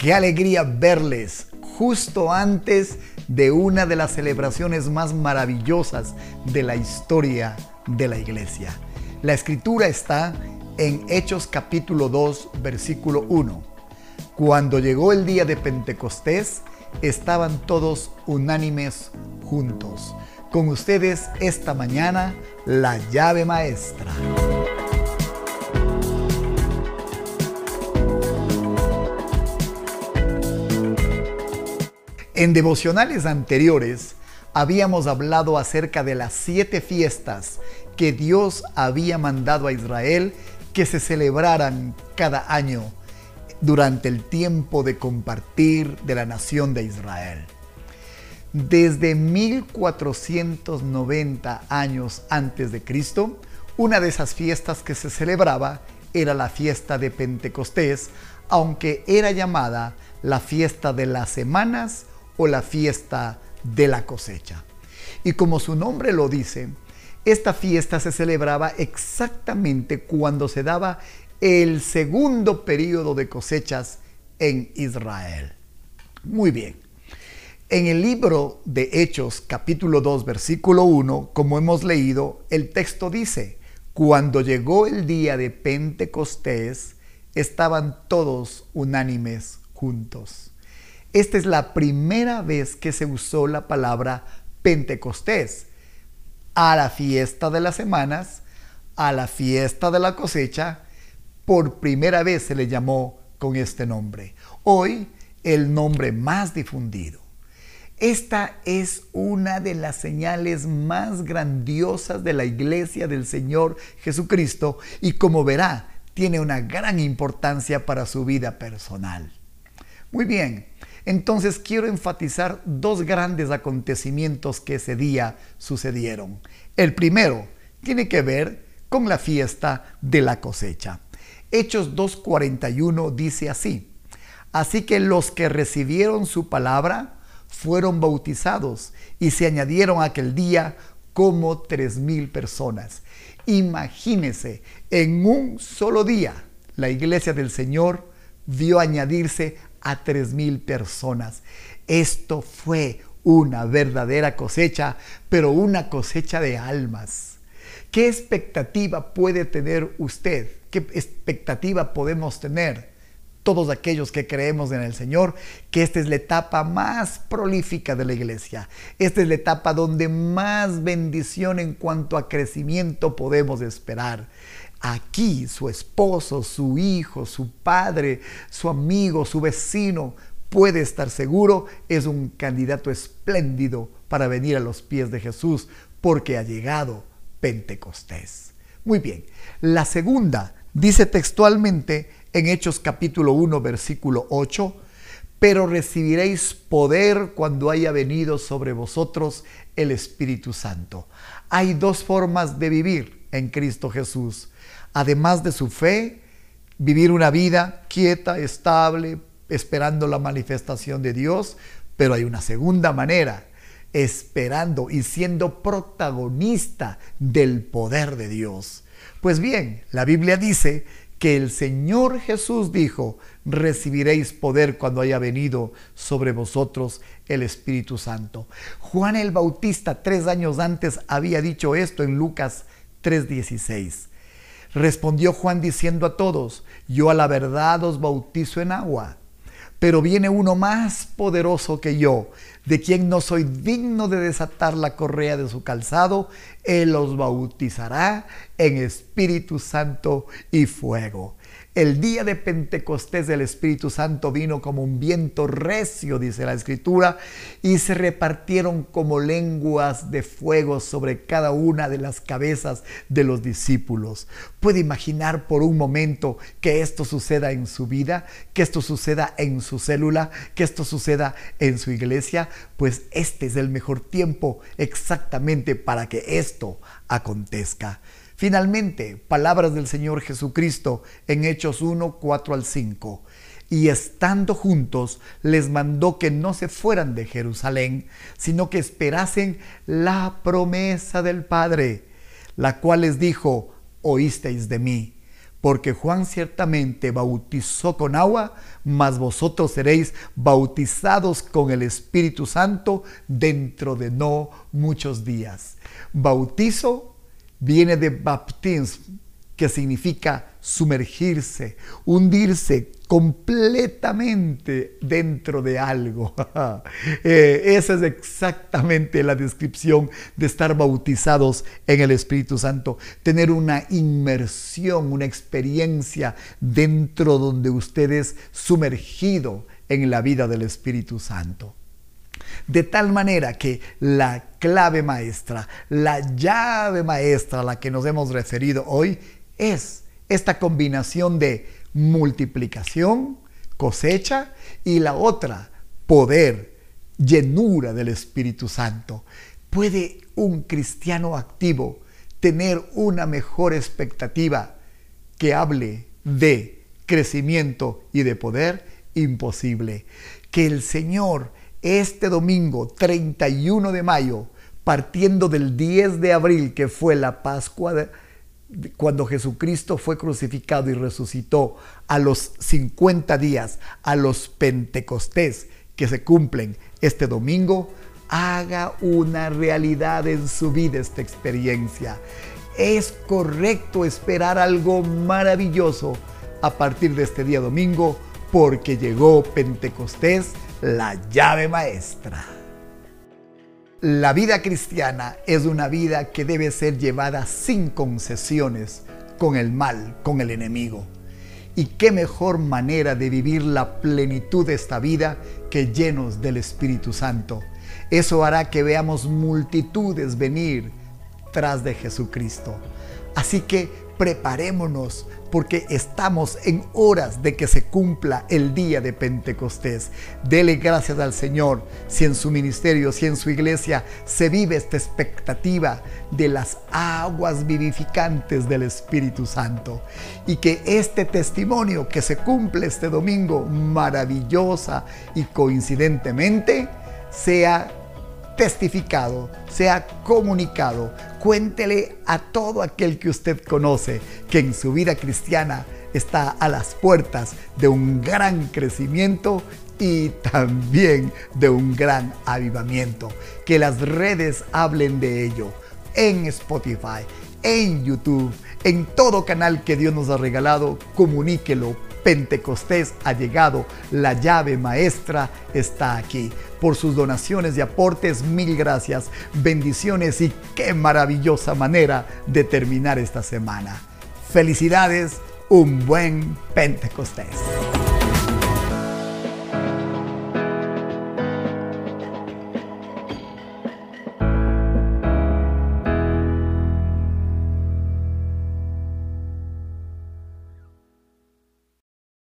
Qué alegría verles justo antes de una de las celebraciones más maravillosas de la historia de la iglesia. La escritura está en Hechos capítulo 2, versículo 1. Cuando llegó el día de Pentecostés, estaban todos unánimes juntos. Con ustedes esta mañana, la llave maestra. En devocionales anteriores habíamos hablado acerca de las siete fiestas que Dios había mandado a Israel que se celebraran cada año durante el tiempo de compartir de la nación de Israel. Desde 1490 años antes de Cristo, una de esas fiestas que se celebraba era la fiesta de Pentecostés, aunque era llamada la fiesta de las semanas o la fiesta de la cosecha. Y como su nombre lo dice, esta fiesta se celebraba exactamente cuando se daba el segundo periodo de cosechas en Israel. Muy bien. En el libro de Hechos capítulo 2 versículo 1, como hemos leído, el texto dice, cuando llegó el día de Pentecostés, estaban todos unánimes juntos. Esta es la primera vez que se usó la palabra Pentecostés. A la fiesta de las semanas, a la fiesta de la cosecha, por primera vez se le llamó con este nombre. Hoy el nombre más difundido. Esta es una de las señales más grandiosas de la iglesia del Señor Jesucristo y como verá, tiene una gran importancia para su vida personal. Muy bien, entonces quiero enfatizar dos grandes acontecimientos que ese día sucedieron. El primero tiene que ver con la fiesta de la cosecha. Hechos 2.41 dice así, así que los que recibieron su palabra fueron bautizados y se añadieron aquel día como tres mil personas. Imagínese, en un solo día la iglesia del Señor vio añadirse a tres mil personas. Esto fue una verdadera cosecha, pero una cosecha de almas. ¿Qué expectativa puede tener usted? ¿Qué expectativa podemos tener? Todos aquellos que creemos en el Señor, que esta es la etapa más prolífica de la iglesia. Esta es la etapa donde más bendición en cuanto a crecimiento podemos esperar. Aquí su esposo, su hijo, su padre, su amigo, su vecino, puede estar seguro, es un candidato espléndido para venir a los pies de Jesús porque ha llegado Pentecostés. Muy bien, la segunda dice textualmente en Hechos capítulo 1 versículo 8, pero recibiréis poder cuando haya venido sobre vosotros el Espíritu Santo. Hay dos formas de vivir en Cristo Jesús además de su fe, vivir una vida quieta, estable, esperando la manifestación de Dios, pero hay una segunda manera, esperando y siendo protagonista del poder de Dios. Pues bien, la Biblia dice que el Señor Jesús dijo, recibiréis poder cuando haya venido sobre vosotros el Espíritu Santo. Juan el Bautista tres años antes había dicho esto en Lucas 3:16. Respondió Juan diciendo a todos, yo a la verdad os bautizo en agua, pero viene uno más poderoso que yo, de quien no soy digno de desatar la correa de su calzado, él os bautizará en Espíritu Santo y fuego. El día de Pentecostés del Espíritu Santo vino como un viento recio, dice la Escritura, y se repartieron como lenguas de fuego sobre cada una de las cabezas de los discípulos. ¿Puede imaginar por un momento que esto suceda en su vida, que esto suceda en su célula, que esto suceda en su iglesia? Pues este es el mejor tiempo exactamente para que esto acontezca. Finalmente, palabras del Señor Jesucristo en Hechos 1, 4 al 5. Y estando juntos, les mandó que no se fueran de Jerusalén, sino que esperasen la promesa del Padre, la cual les dijo, oísteis de mí, porque Juan ciertamente bautizó con agua, mas vosotros seréis bautizados con el Espíritu Santo dentro de no muchos días. Bautizo viene de baptismo, que significa sumergirse, hundirse completamente dentro de algo. Eh, esa es exactamente la descripción de estar bautizados en el Espíritu Santo, tener una inmersión, una experiencia dentro donde usted es sumergido en la vida del Espíritu Santo. De tal manera que la clave maestra, la llave maestra a la que nos hemos referido hoy es esta combinación de multiplicación, cosecha y la otra, poder, llenura del Espíritu Santo. ¿Puede un cristiano activo tener una mejor expectativa que hable de crecimiento y de poder? Imposible. Que el Señor este domingo 31 de mayo, partiendo del 10 de abril, que fue la Pascua de, cuando Jesucristo fue crucificado y resucitó a los 50 días, a los Pentecostés que se cumplen este domingo, haga una realidad en su vida esta experiencia. Es correcto esperar algo maravilloso a partir de este día domingo porque llegó Pentecostés, la llave maestra. La vida cristiana es una vida que debe ser llevada sin concesiones con el mal, con el enemigo. Y qué mejor manera de vivir la plenitud de esta vida que llenos del Espíritu Santo. Eso hará que veamos multitudes venir tras de Jesucristo. Así que preparémonos porque estamos en horas de que se cumpla el día de Pentecostés. Dele gracias al Señor si en su ministerio, si en su iglesia se vive esta expectativa de las aguas vivificantes del Espíritu Santo. Y que este testimonio que se cumple este domingo maravillosa y coincidentemente sea testificado, sea comunicado. Cuéntele a todo aquel que usted conoce que en su vida cristiana está a las puertas de un gran crecimiento y también de un gran avivamiento. Que las redes hablen de ello en Spotify, en YouTube, en todo canal que Dios nos ha regalado, comuníquelo Pentecostés ha llegado, la llave maestra está aquí. Por sus donaciones y aportes, mil gracias, bendiciones y qué maravillosa manera de terminar esta semana. Felicidades, un buen Pentecostés.